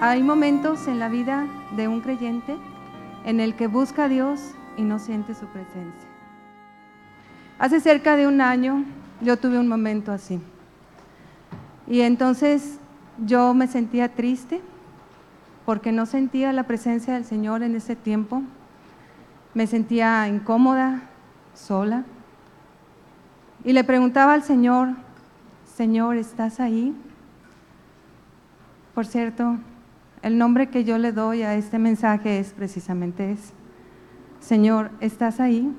Hay momentos en la vida de un creyente en el que busca a Dios y no siente su presencia. Hace cerca de un año yo tuve un momento así. Y entonces yo me sentía triste porque no sentía la presencia del Señor en ese tiempo. Me sentía incómoda, sola. Y le preguntaba al Señor, Señor, ¿estás ahí? Por cierto, el nombre que yo le doy a este mensaje es precisamente ese. Señor, ¿estás ahí?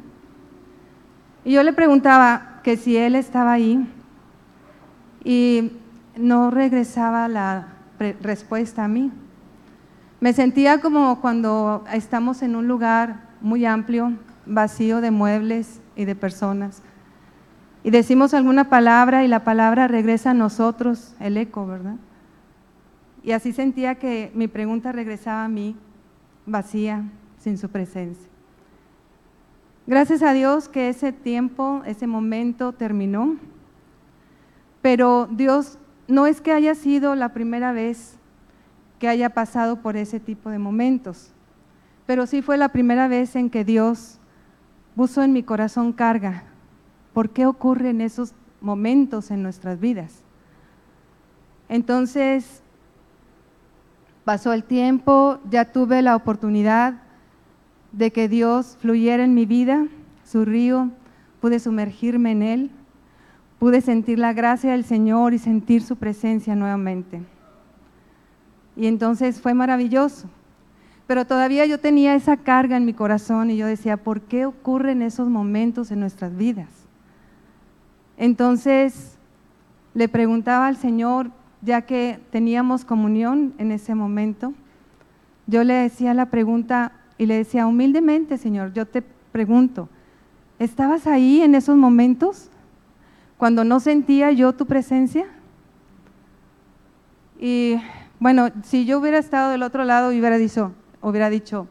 Y yo le preguntaba que si Él estaba ahí y no regresaba la respuesta a mí. Me sentía como cuando estamos en un lugar muy amplio, vacío de muebles y de personas. Y decimos alguna palabra y la palabra regresa a nosotros, el eco, ¿verdad? Y así sentía que mi pregunta regresaba a mí, vacía, sin su presencia. Gracias a Dios que ese tiempo, ese momento terminó, pero Dios no es que haya sido la primera vez que haya pasado por ese tipo de momentos, pero sí fue la primera vez en que Dios puso en mi corazón carga. ¿Por qué ocurren esos momentos en nuestras vidas? Entonces, Pasó el tiempo, ya tuve la oportunidad de que Dios fluyera en mi vida, su río, pude sumergirme en él, pude sentir la gracia del Señor y sentir su presencia nuevamente. Y entonces fue maravilloso. Pero todavía yo tenía esa carga en mi corazón y yo decía, ¿por qué ocurren esos momentos en nuestras vidas? Entonces le preguntaba al Señor, ya que teníamos comunión en ese momento, yo le decía la pregunta y le decía, humildemente, Señor, yo te pregunto, ¿estabas ahí en esos momentos cuando no sentía yo tu presencia? Y bueno, si yo hubiera estado del otro lado, hubiera dicho, hubiera dicho,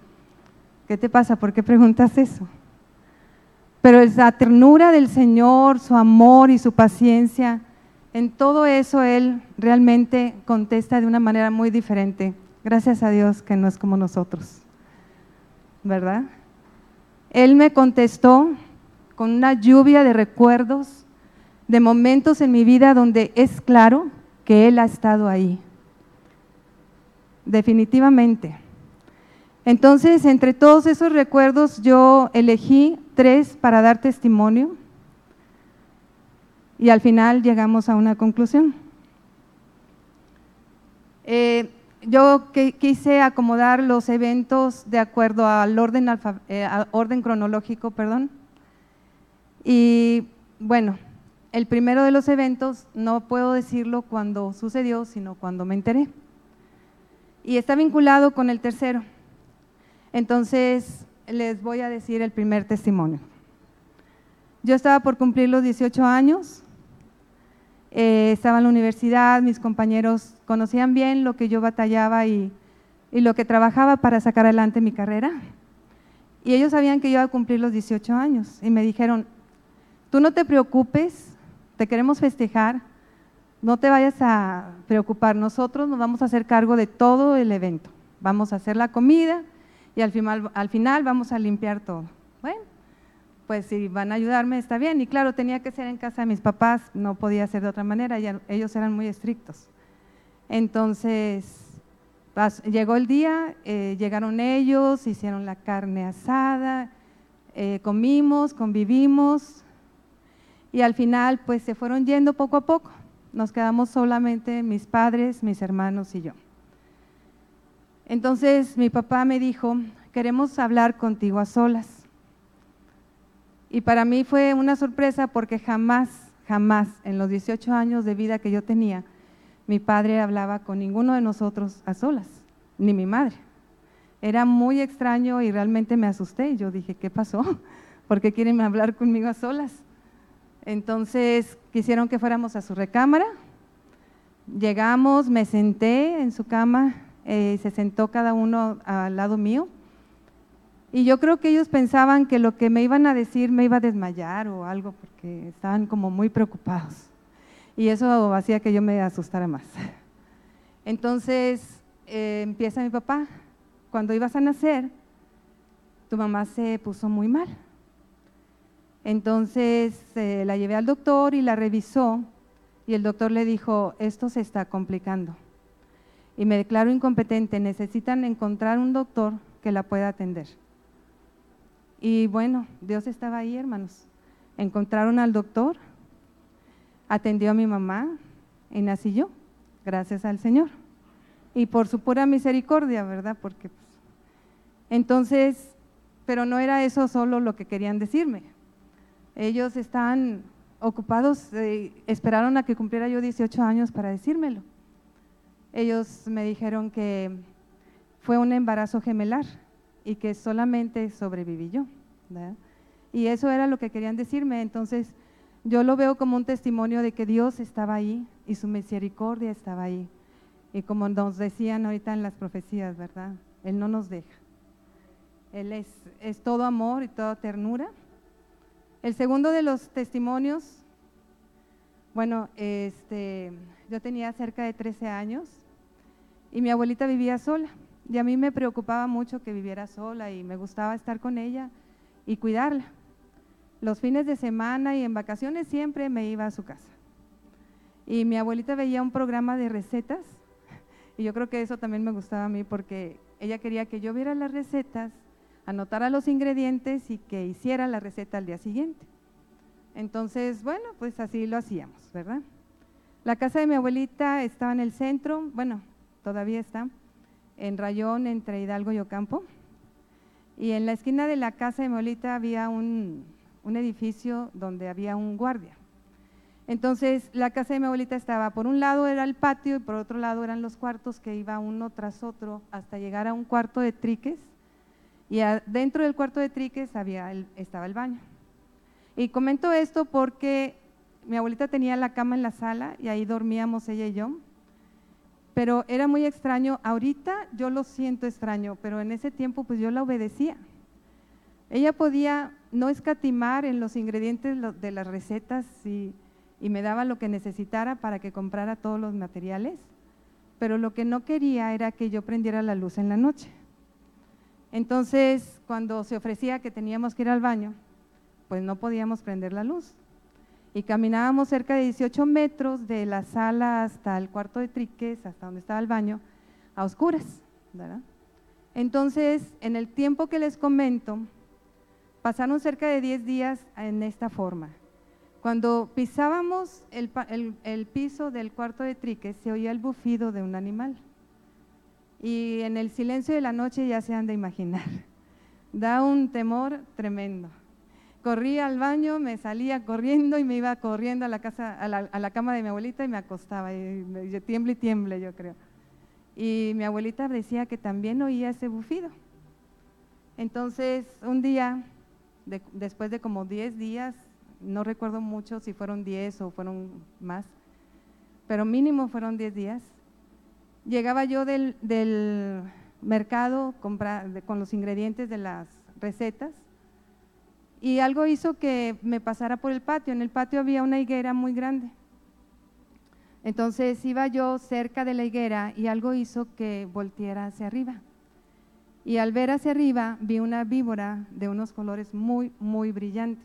¿qué te pasa? ¿Por qué preguntas eso? Pero la ternura del Señor, su amor y su paciencia, en todo eso Él realmente contesta de una manera muy diferente. Gracias a Dios que no es como nosotros, ¿verdad? Él me contestó con una lluvia de recuerdos, de momentos en mi vida donde es claro que Él ha estado ahí. Definitivamente. Entonces, entre todos esos recuerdos, yo elegí tres para dar testimonio y al final llegamos a una conclusión. Eh, yo quise acomodar los eventos de acuerdo al orden, eh, al orden cronológico, perdón. Y bueno, el primero de los eventos no puedo decirlo cuando sucedió, sino cuando me enteré. Y está vinculado con el tercero. Entonces, les voy a decir el primer testimonio. Yo estaba por cumplir los 18 años eh, estaba en la universidad, mis compañeros conocían bien lo que yo batallaba y, y, lo que trabajaba para sacar adelante mi carrera. Y ellos sabían que yo iba a cumplir los 18 años y me dijeron, tú no te preocupes, te queremos festejar, no te vayas a preocupar, nosotros nos vamos a hacer cargo de todo el evento. Vamos a hacer la comida y al final, al final vamos a limpiar todo. Pues si van a ayudarme está bien. Y claro, tenía que ser en casa de mis papás, no podía ser de otra manera, ellos eran muy estrictos. Entonces, llegó el día, eh, llegaron ellos, hicieron la carne asada, eh, comimos, convivimos y al final pues se fueron yendo poco a poco. Nos quedamos solamente mis padres, mis hermanos y yo. Entonces mi papá me dijo, queremos hablar contigo a solas. Y para mí fue una sorpresa porque jamás, jamás en los 18 años de vida que yo tenía, mi padre hablaba con ninguno de nosotros a solas, ni mi madre. Era muy extraño y realmente me asusté. Yo dije, ¿qué pasó? ¿Por qué quieren hablar conmigo a solas? Entonces quisieron que fuéramos a su recámara. Llegamos, me senté en su cama, eh, se sentó cada uno al lado mío y yo creo que ellos pensaban que lo que me iban a decir me iba a desmayar o algo, porque estaban como muy preocupados. Y eso hacía que yo me asustara más. Entonces, eh, empieza mi papá, cuando ibas a nacer, tu mamá se puso muy mal. Entonces eh, la llevé al doctor y la revisó y el doctor le dijo, esto se está complicando. Y me declaro incompetente, necesitan encontrar un doctor que la pueda atender. Y bueno, Dios estaba ahí, hermanos. Encontraron al doctor, atendió a mi mamá y nací yo, gracias al Señor. Y por su pura misericordia, ¿verdad? Porque pues, entonces, pero no era eso solo lo que querían decirme. Ellos estaban ocupados, eh, esperaron a que cumpliera yo 18 años para decírmelo. Ellos me dijeron que fue un embarazo gemelar y que solamente sobreviví yo. Y eso era lo que querían decirme. Entonces, yo lo veo como un testimonio de que Dios estaba ahí y su misericordia estaba ahí. Y como nos decían ahorita en las profecías, ¿verdad? Él no nos deja. Él es, es todo amor y toda ternura el segundo de los testimonios, bueno, este, yo tenía cerca de 13 años y mi abuelita vivía sola. Y a mí me preocupaba mucho que viviera sola y me gustaba estar con ella y cuidarla. Los fines de semana y en vacaciones siempre me iba a su casa. Y mi abuelita veía un programa de recetas y yo creo que eso también me gustaba a mí porque ella quería que yo viera las recetas anotara los ingredientes y que hiciera la receta al día siguiente. Entonces, bueno, pues así lo hacíamos, ¿verdad? La casa de mi abuelita estaba en el centro, bueno, todavía está, en Rayón, entre Hidalgo y Ocampo. Y en la esquina de la casa de mi abuelita había un, un edificio donde había un guardia. Entonces, la casa de mi abuelita estaba, por un lado era el patio y por otro lado eran los cuartos que iba uno tras otro hasta llegar a un cuarto de triques y dentro del cuarto de triques había estaba el baño. Y comento esto porque mi abuelita tenía la cama en la sala y ahí dormíamos ella y yo. Pero era muy extraño. Ahorita yo lo siento extraño, pero en ese tiempo pues yo la obedecía. Ella podía no escatimar en los ingredientes de las recetas y, y me daba lo que necesitara para que comprara todos los materiales, pero lo que no quería era que yo prendiera la luz en la noche. Entonces, cuando se ofrecía que teníamos que ir al baño, pues no podíamos prender la luz. Y caminábamos cerca de 18 metros de la sala hasta el cuarto de triques, hasta donde estaba el baño, a oscuras. Entonces, en el tiempo que les comento, pasaron cerca de 10 días en esta forma. Cuando pisábamos el, el piso del cuarto de triques, se oía el bufido de un animal y en el silencio de la noche ya se han de imaginar. Da un temor tremendo. Corría al baño, me salía corriendo y me iba corriendo a la, casa, a la, cama de mi abuelita y me acostaba. Y, tiemble y tiemble, yo creo. Y mi abuelita decía que también oía ese bufido. Entonces, un día, después de como 10 días, no recuerdo mucho si fueron 10 o fueron más, pero mínimo fueron 10 días, llegaba yo del, mercado con los ingredientes de las recetas y algo hizo que me pasara por el patio. En el patio había una higuera muy grande. Entonces iba yo cerca de la higuera y algo hizo que volteara hacia arriba. Y al ver hacia arriba vi una víbora de unos colores muy, muy brillantes.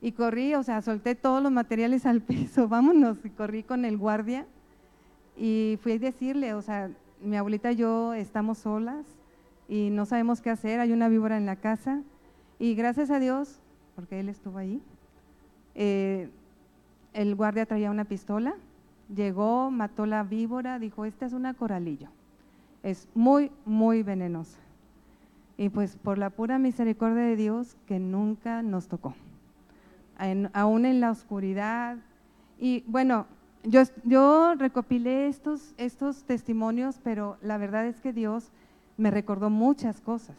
Y corrí, o sea, solté todos los materiales al piso, vámonos, y corrí con el guardia y fui a decirle, o sea, mi abuelita y yo estamos solas y no sabemos qué hacer, hay una víbora en la casa. Y gracias a Dios, porque él estuvo ahí, eh, el guardia traía una pistola, llegó, mató la víbora, dijo, esta es una coralillo, es muy, muy venenosa. Y pues por la pura misericordia de Dios que nunca nos tocó, aún en la oscuridad. Y bueno, yo, recopilé estos, estos testimonios, pero la verdad es que Dios me recordó muchas cosas.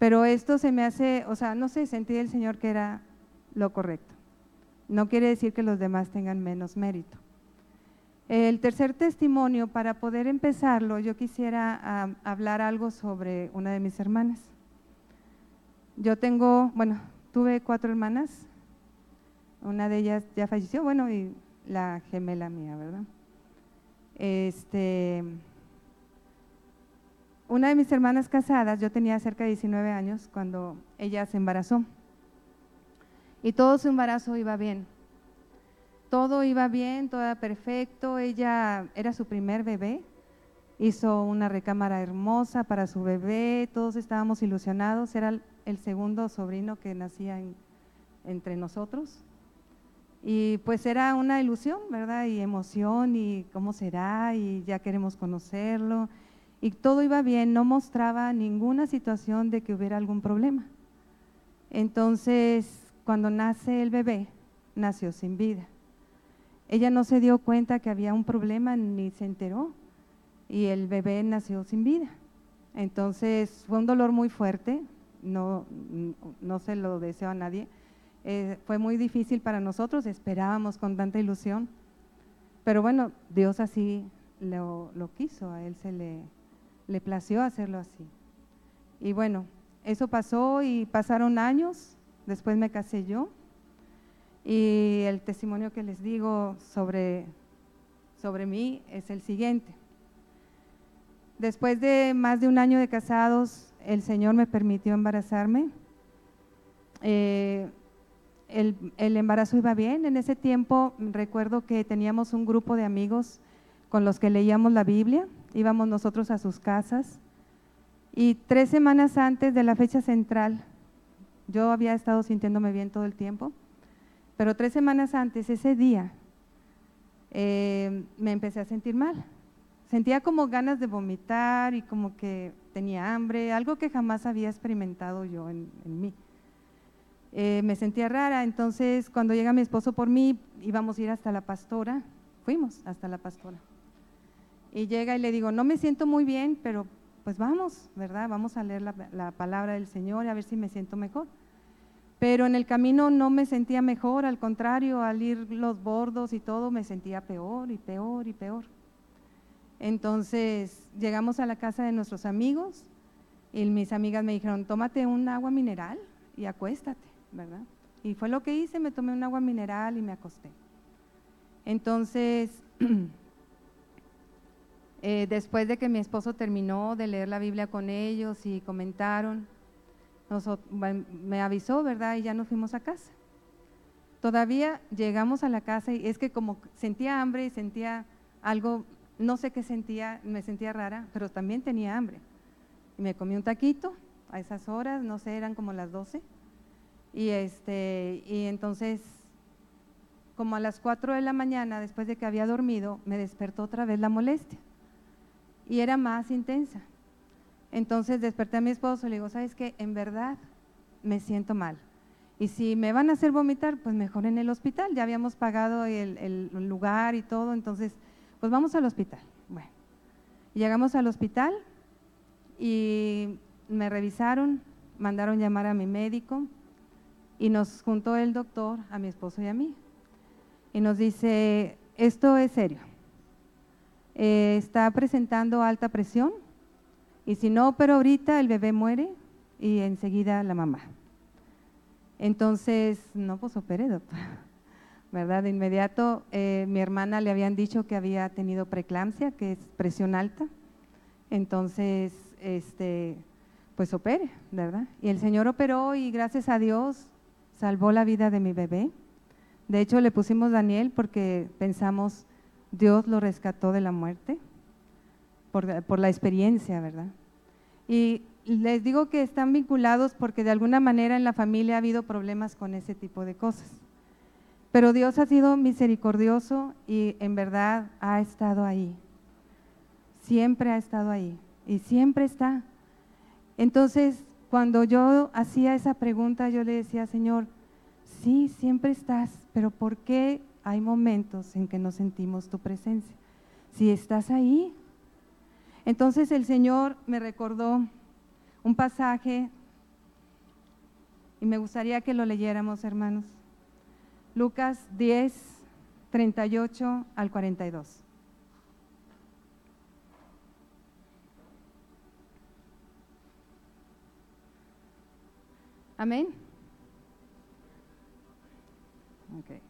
Pero esto se me hace, o sea, no sé, sentí el Señor que era lo correcto. No quiere decir que los demás tengan menos mérito. El tercer testimonio, para poder empezarlo, yo quisiera ah, hablar algo sobre una de mis hermanas. Yo tengo, bueno, tuve cuatro hermanas, una de ellas ya falleció, bueno, y la gemela mía, ¿verdad? este, una de mis hermanas casadas, yo tenía cerca de 19 años cuando ella se embarazó. Y todo su embarazo iba bien. Todo iba bien, todo era perfecto. Ella era su primer bebé. Hizo una recámara hermosa para su bebé. Todos estábamos ilusionados. Era el segundo sobrino que nacía entre nosotros. Y pues era una ilusión, ¿verdad? Y emoción y cómo será y ya queremos conocerlo y todo iba bien, no mostraba ninguna situación de que hubiera algún problema. Entonces, cuando nace el bebé, nació sin vida. Ella no se dio cuenta que había un problema ni se enteró y el bebé nació sin vida. Entonces, fue un dolor muy fuerte, no, no se lo deseo a nadie. Eh, fue muy difícil para nosotros, esperábamos con tanta ilusión, pero bueno, Dios así lo, lo quiso, a Él se le, le plació hacerlo así. Y bueno, eso pasó y pasaron años, después me casé yo y el testimonio que les digo sobre, sobre mí es el siguiente. Después de más de un año de casados, el Señor me permitió embarazarme. Eh, el, el, embarazo iba bien. En ese tiempo recuerdo que teníamos un grupo de amigos con los que leíamos la Biblia íbamos nosotros a sus casas y tres semanas antes de la fecha central, yo había estado sintiéndome bien todo el tiempo, pero tres semanas antes, ese día, eh, me empecé a sentir mal. Sentía como ganas de vomitar y como que tenía hambre, algo que jamás había experimentado yo en, mí. Eh, me sentía rara, entonces cuando llega mi esposo por mí, íbamos a ir hasta la pastora, fuimos hasta la pastora y llega y le digo, no me siento muy bien, pero pues vamos, ¿verdad? Vamos a leer la, palabra del Señor y a ver si me siento mejor. Pero en el camino no me sentía mejor, al contrario, al ir los bordos y todo, me sentía peor y peor y peor. Entonces llegamos a la casa de nuestros amigos y mis amigas me dijeron, tómate un agua mineral y acuéstate, ¿verdad? Y fue lo que hice, me tomé un agua mineral y me acosté. Entonces Eh, después de que mi esposo terminó de leer la Biblia con ellos y comentaron, me avisó, ¿verdad? Y ya nos fuimos a casa. Todavía llegamos a la casa y es que como sentía hambre y sentía algo, no sé qué sentía, me sentía rara, pero también tenía hambre. Y me comí un taquito a esas horas, no sé, eran como las 12. Y, este, y entonces, como a las 4 de la mañana, después de que había dormido, me despertó otra vez la molestia y era más intensa. Entonces desperté a mi esposo y le digo, ¿sabes qué? En verdad me siento mal. Y si me van a hacer vomitar, pues mejor en el hospital. Ya habíamos pagado el, lugar y todo, entonces, pues vamos al hospital. Bueno, llegamos al hospital y me revisaron, mandaron llamar a mi médico y nos juntó el doctor a mi esposo y a mí. Y nos dice, esto es serio eh, está presentando alta presión y si no pero ahorita el bebé muere y enseguida la mamá. Entonces, no, pues opere, doctor. ¿Verdad? De inmediato, eh, mi hermana le habían dicho que había tenido preeclampsia, que es presión alta. Entonces, este, pues opere, ¿verdad? Y el Señor operó y gracias a Dios salvó la vida de mi bebé. De hecho, le pusimos Daniel porque pensamos Dios lo rescató de la muerte por, la experiencia, ¿verdad? Y les digo que están vinculados porque de alguna manera en la familia ha habido problemas con ese tipo de cosas. Pero Dios ha sido misericordioso y en verdad ha estado ahí. Siempre ha estado ahí y siempre está. Entonces, cuando yo hacía esa pregunta, yo le decía, Señor, sí, siempre estás, pero ¿por qué hay momentos en que no sentimos tu presencia. Si estás ahí, entonces el Señor me recordó un pasaje y me gustaría que lo leyéramos, hermanos. Lucas 10, 38 al 42. Amén. Okay.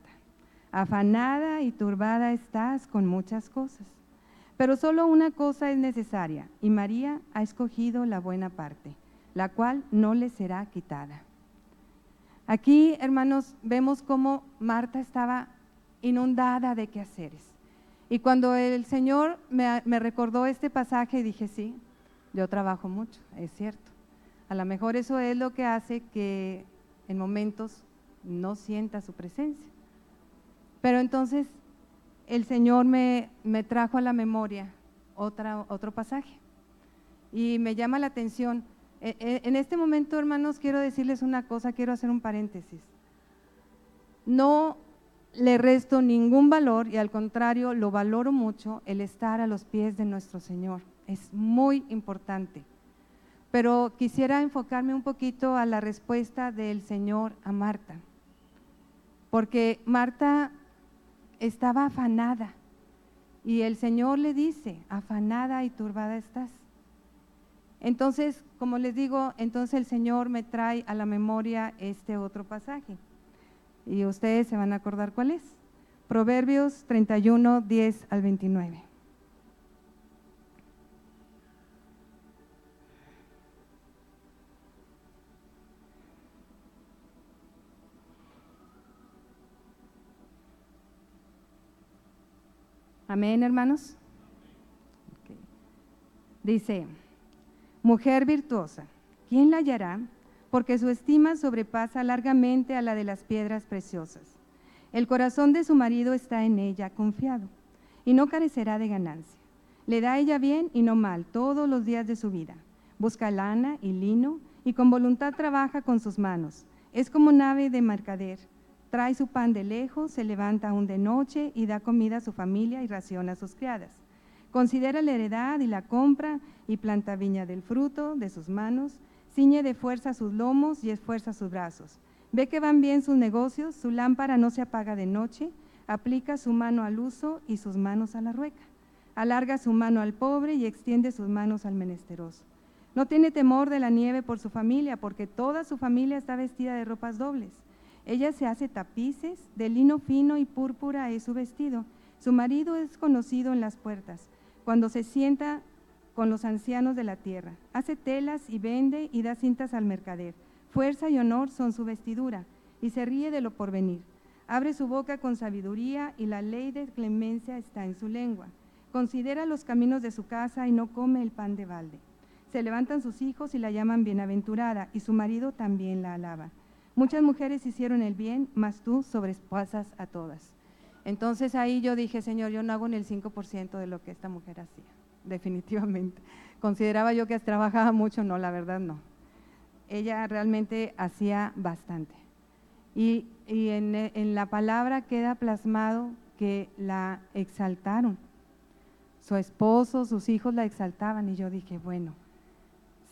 afanada y turbada estás con muchas cosas pero solo una cosa es necesaria, y María ha escogido la buena parte, la cual no le será quitada. Aquí, hermanos, vemos cómo Marta estaba inundada de quehaceres. Y cuando el Señor me, me, recordó este pasaje, dije, sí, yo trabajo mucho, es cierto. A lo mejor eso es lo que hace que en momentos no sienta su presencia. Pero entonces el Señor me, trajo a la memoria otra, otro pasaje y me llama la atención. E, e, en este momento, hermanos, quiero decirles una cosa, quiero hacer un paréntesis. No le resto ningún valor y al contrario, lo valoro mucho el estar a los pies de nuestro Señor. Es muy importante. Pero quisiera enfocarme un poquito a la respuesta del Señor a Marta. Porque Marta estaba afanada. Y el Señor le dice, afanada y turbada estás. Entonces, como les digo, entonces el Señor me trae a la memoria este otro pasaje. Y ustedes se van a acordar cuál es. Proverbios 31, 10 al 29. Amén, hermanos. Dice, mujer virtuosa, ¿quién la hallará? Porque su estima sobrepasa largamente a la de las piedras preciosas. El corazón de su marido está en ella confiado y no carecerá de ganancia. Le da ella bien y no mal todos los días de su vida. Busca lana y lino y con voluntad trabaja con sus manos. Es como nave de mercader Trae su pan de lejos, se levanta aún de noche y da comida a su familia y raciona a sus criadas. Considera la heredad y la compra y planta viña del fruto de sus manos, ciñe de fuerza sus lomos y esfuerza sus brazos. Ve que van bien sus negocios, su lámpara no se apaga de noche, aplica su mano al uso y sus manos a la rueca. Alarga su mano al pobre y extiende sus manos al menesteroso. No tiene temor de la nieve por su familia, porque toda su familia está vestida de ropas dobles. Ella se hace tapices, de lino fino y púrpura es su vestido. Su marido es conocido en las puertas, cuando se sienta con los ancianos de la tierra. Hace telas y vende y da cintas al mercader. Fuerza y honor son su vestidura, y se ríe de lo porvenir. Abre su boca con sabiduría y la ley de clemencia está en su lengua. Considera los caminos de su casa y no come el pan de balde. Se levantan sus hijos y la llaman bienaventurada, y su marido también la alaba. Muchas mujeres hicieron el bien, mas tú sobrepasas a todas. Entonces ahí yo dije, Señor, yo no hago ni el 5% de lo que esta mujer hacía, definitivamente. Consideraba yo que trabajaba mucho, no, la verdad no. Ella realmente hacía bastante. Y, en, en la palabra queda plasmado que la exaltaron. Su esposo, sus hijos la exaltaban y yo dije, bueno,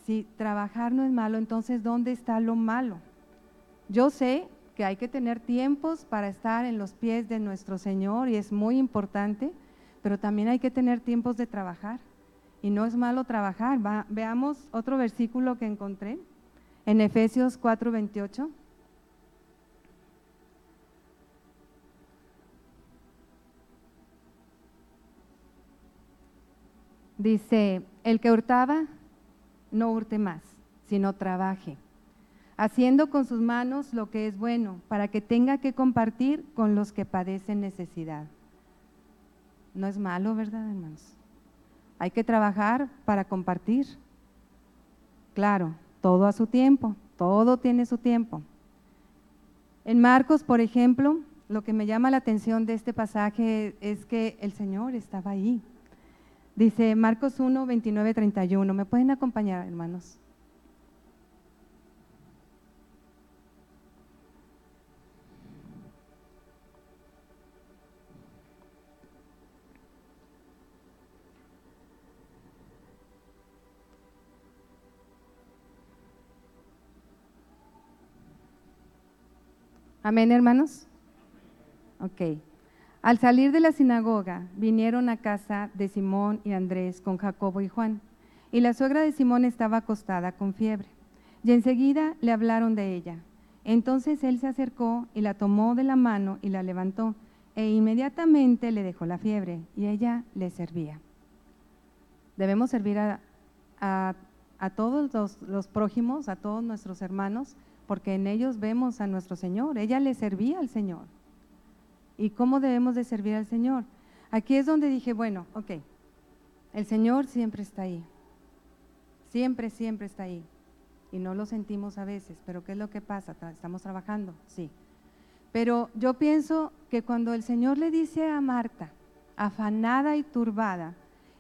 si trabajar no es malo, entonces ¿dónde está lo malo? Yo sé que hay que tener tiempos para estar en los pies de nuestro Señor y es muy importante, pero también hay que tener tiempos de trabajar. Y no es malo trabajar. veamos otro versículo que encontré en Efesios 4:28. Dice, el que hurtaba, no hurte más, sino trabaje haciendo con sus manos lo que es bueno, para que tenga que compartir con los que padecen necesidad. No es malo, ¿verdad, hermanos? Hay que trabajar para compartir. Claro, todo a su tiempo, todo tiene su tiempo. En Marcos, por ejemplo, lo que me llama la atención de este pasaje es que el Señor estaba ahí. Dice Marcos 1, 29, 31. ¿Me pueden acompañar, hermanos? Amén, hermanos. Ok. Al salir de la sinagoga, vinieron a casa de Simón y Andrés con Jacobo y Juan, y la suegra de Simón estaba acostada con fiebre. Y enseguida le hablaron de ella. Entonces él se acercó y la tomó de la mano y la levantó, e inmediatamente le dejó la fiebre, y ella le servía. Debemos servir a, todos los, los prójimos, a todos nuestros hermanos, porque en ellos vemos a nuestro Señor. Ella le servía al Señor. ¿Y cómo debemos de servir al Señor? Aquí es donde dije, bueno, ok, el Señor siempre está ahí. Siempre, siempre está ahí y no lo sentimos a veces, pero ¿qué es lo que pasa? ¿Estamos trabajando? Sí. Pero yo pienso que cuando el Señor le dice a Marta, afanada y turbada,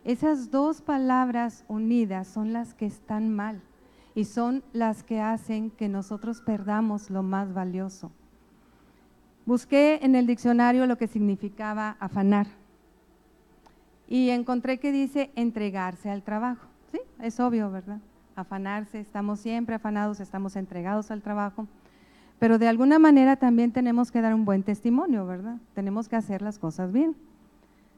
esas dos palabras unidas son las que están mal y son las que hacen que nosotros perdamos lo más valioso. Busqué en el diccionario lo que significaba afanar y encontré que dice entregarse al trabajo. Sí, es obvio, ¿verdad? afanarse, estamos siempre afanados, estamos entregados al trabajo, pero de alguna manera también tenemos que dar un buen testimonio, ¿verdad? Tenemos que hacer las cosas bien.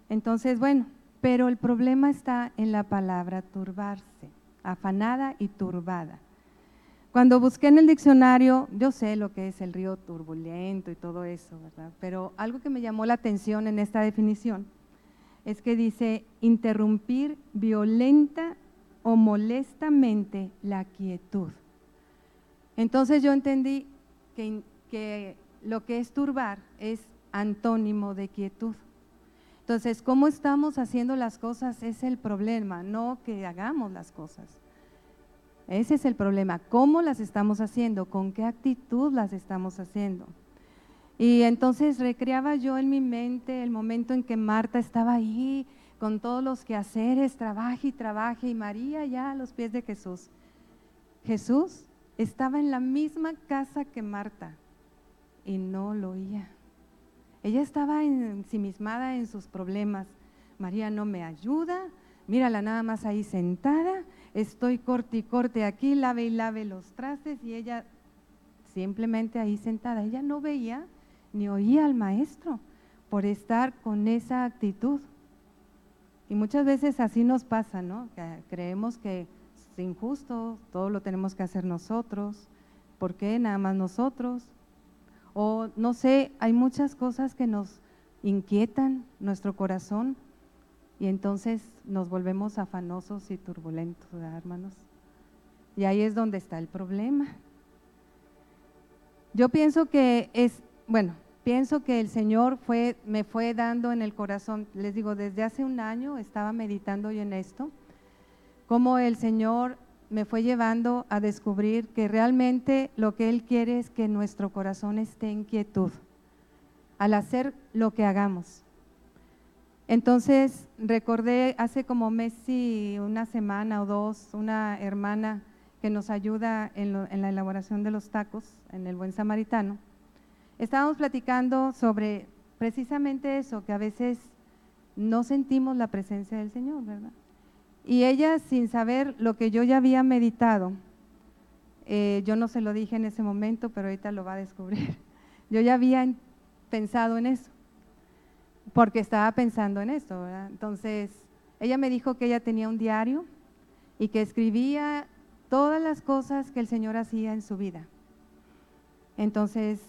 Entonces, bueno, pero el problema está en la palabra turbarse, afanada y turbada. Cuando busqué en el diccionario, yo sé lo que es el río turbulento y todo eso, ¿verdad? Pero algo que me llamó la atención en esta definición es que dice interrumpir violenta o molestamente la quietud. Entonces yo entendí que, que lo que es turbar es antónimo de quietud. Entonces, ¿cómo estamos haciendo las cosas es el problema, no que hagamos las cosas. Ese es el problema, cómo las estamos haciendo, con qué actitud las estamos haciendo. Y entonces recreaba yo en mi mente el momento en que Marta estaba ahí con todos los quehaceres, trabaje y trabaje, y María ya a los pies de Jesús. Jesús estaba en la misma casa que Marta y no lo oía. Ella estaba ensimismada en sus problemas. María no me ayuda, mírala nada más ahí sentada, estoy corte y corte aquí, lave y lave los trastes y ella simplemente ahí sentada. Ella no veía ni oía al maestro por estar con esa actitud. Y muchas veces así nos pasa, ¿no? creemos que es injusto, todo lo tenemos que hacer nosotros. ¿Por qué? Nada más nosotros. O no sé, hay muchas cosas que nos inquietan nuestro corazón y entonces nos volvemos afanosos y turbulentos, ¿verdad, hermanos? Y ahí es donde está el problema. Yo pienso que es, bueno, pienso que el Señor fue, me fue dando en el corazón, les digo, desde hace un año estaba meditando yo en esto, cómo el Señor me fue llevando a descubrir que realmente lo que Él quiere es que nuestro corazón esté en quietud al hacer lo que hagamos. Entonces recordé hace como mes y una semana o dos, una hermana que nos ayuda en, en la elaboración de los tacos en el Buen Samaritano Estábamos platicando sobre precisamente eso, que a veces no sentimos la presencia del Señor, ¿verdad? Y ella, sin saber lo que yo ya había meditado, eh, yo no se lo dije en ese momento, pero ahorita lo va a descubrir. Yo ya había pensado en eso, porque estaba pensando en eso, ¿verdad? Entonces, ella me dijo que ella tenía un diario y que escribía todas las cosas que el Señor hacía en su vida. Entonces,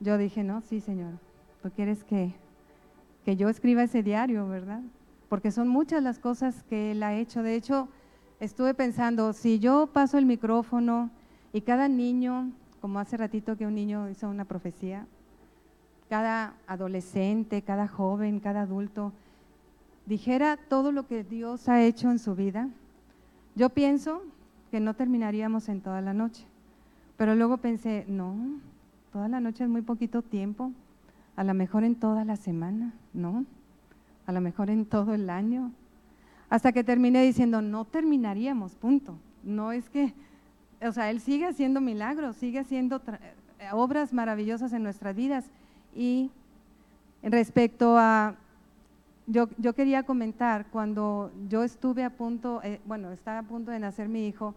yo dije, no, sí, Señor, tú quieres que, que yo escriba ese diario, ¿verdad? Porque son muchas las cosas que Él ha hecho. De hecho, estuve pensando, si yo paso el micrófono y cada niño, como hace ratito que un niño hizo una profecía, cada adolescente, cada joven, cada adulto, dijera todo lo que Dios ha hecho en su vida, yo pienso que no terminaríamos en toda la noche. Pero luego pensé, no, toda la noche es muy poquito tiempo, a lo mejor en toda la semana, ¿no? A lo mejor en todo el año. Hasta que terminé diciendo, no terminaríamos, punto. No es que, o sea, Él sigue haciendo milagros, sigue haciendo eh, obras maravillosas en nuestras vidas. Y respecto a, yo, yo quería comentar, cuando yo estuve a punto, eh, bueno, estaba a punto de nacer mi hijo,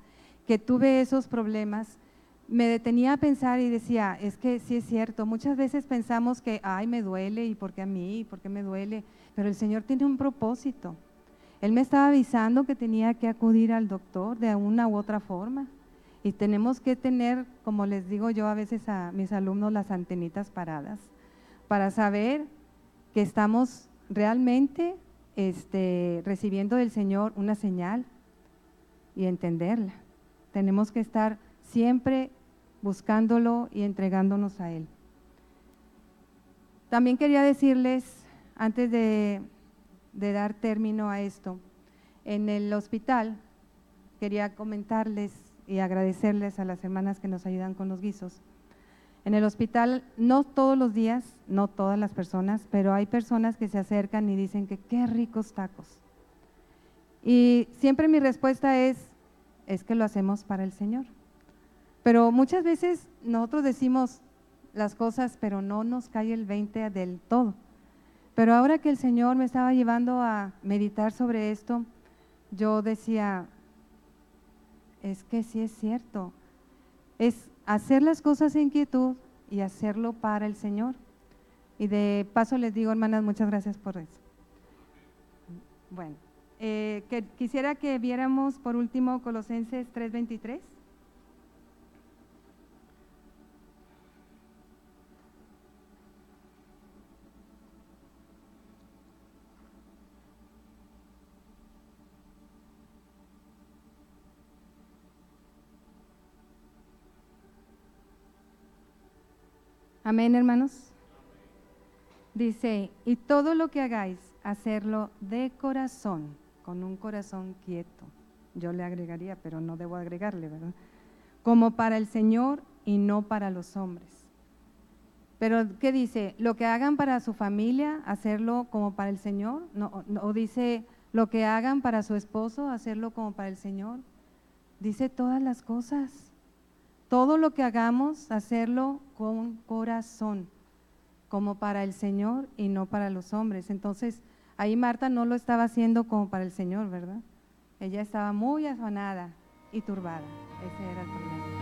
que tuve esos problemas, me detenía a pensar y decía, es que sí es cierto, muchas veces pensamos que, ay, me duele, y por qué a mí, y por qué me duele, pero el Señor tiene un propósito. Él me estaba avisando que tenía que acudir al doctor de una u otra forma. Y tenemos que tener, como les digo yo a veces a mis alumnos, las antenitas paradas para saber que estamos realmente este, recibiendo del Señor una señal y entenderla. Tenemos que estar siempre buscándolo y entregándonos a Él. También quería decirles, antes de, dar término a esto, en el hospital quería comentarles y agradecerles a las hermanas que nos ayudan con los guisos. En el hospital, no todos los días, no todas las personas, pero hay personas que se acercan y dicen que qué ricos tacos. Y siempre mi respuesta es, es que lo hacemos para el Señor. Pero muchas veces nosotros decimos las cosas, pero no nos cae el 20 del todo. Pero ahora que el Señor me estaba llevando a meditar sobre esto, yo decía, es que sí es cierto, es hacer las cosas en quietud y hacerlo para el Señor. Y de paso les digo, hermanas, muchas gracias por eso. Bueno, eh, quisiera que viéramos por último Colosenses 3:23. Amén, hermanos. Dice, y todo lo que hagáis, hacerlo de corazón, con un corazón quieto. Yo le agregaría, pero no debo agregarle, ¿verdad? Como para el Señor y no para los hombres. Pero, ¿qué dice? Lo que hagan para su familia, hacerlo como para el Señor. No, o dice, lo que hagan para su esposo, hacerlo como para el Señor. Dice todas las cosas. Todo lo que hagamos, hacerlo con corazón, como para el Señor y no para los hombres. Entonces, ahí Marta no lo estaba haciendo como para el Señor, ¿verdad? Ella estaba muy afanada y turbada. Ese era el problema.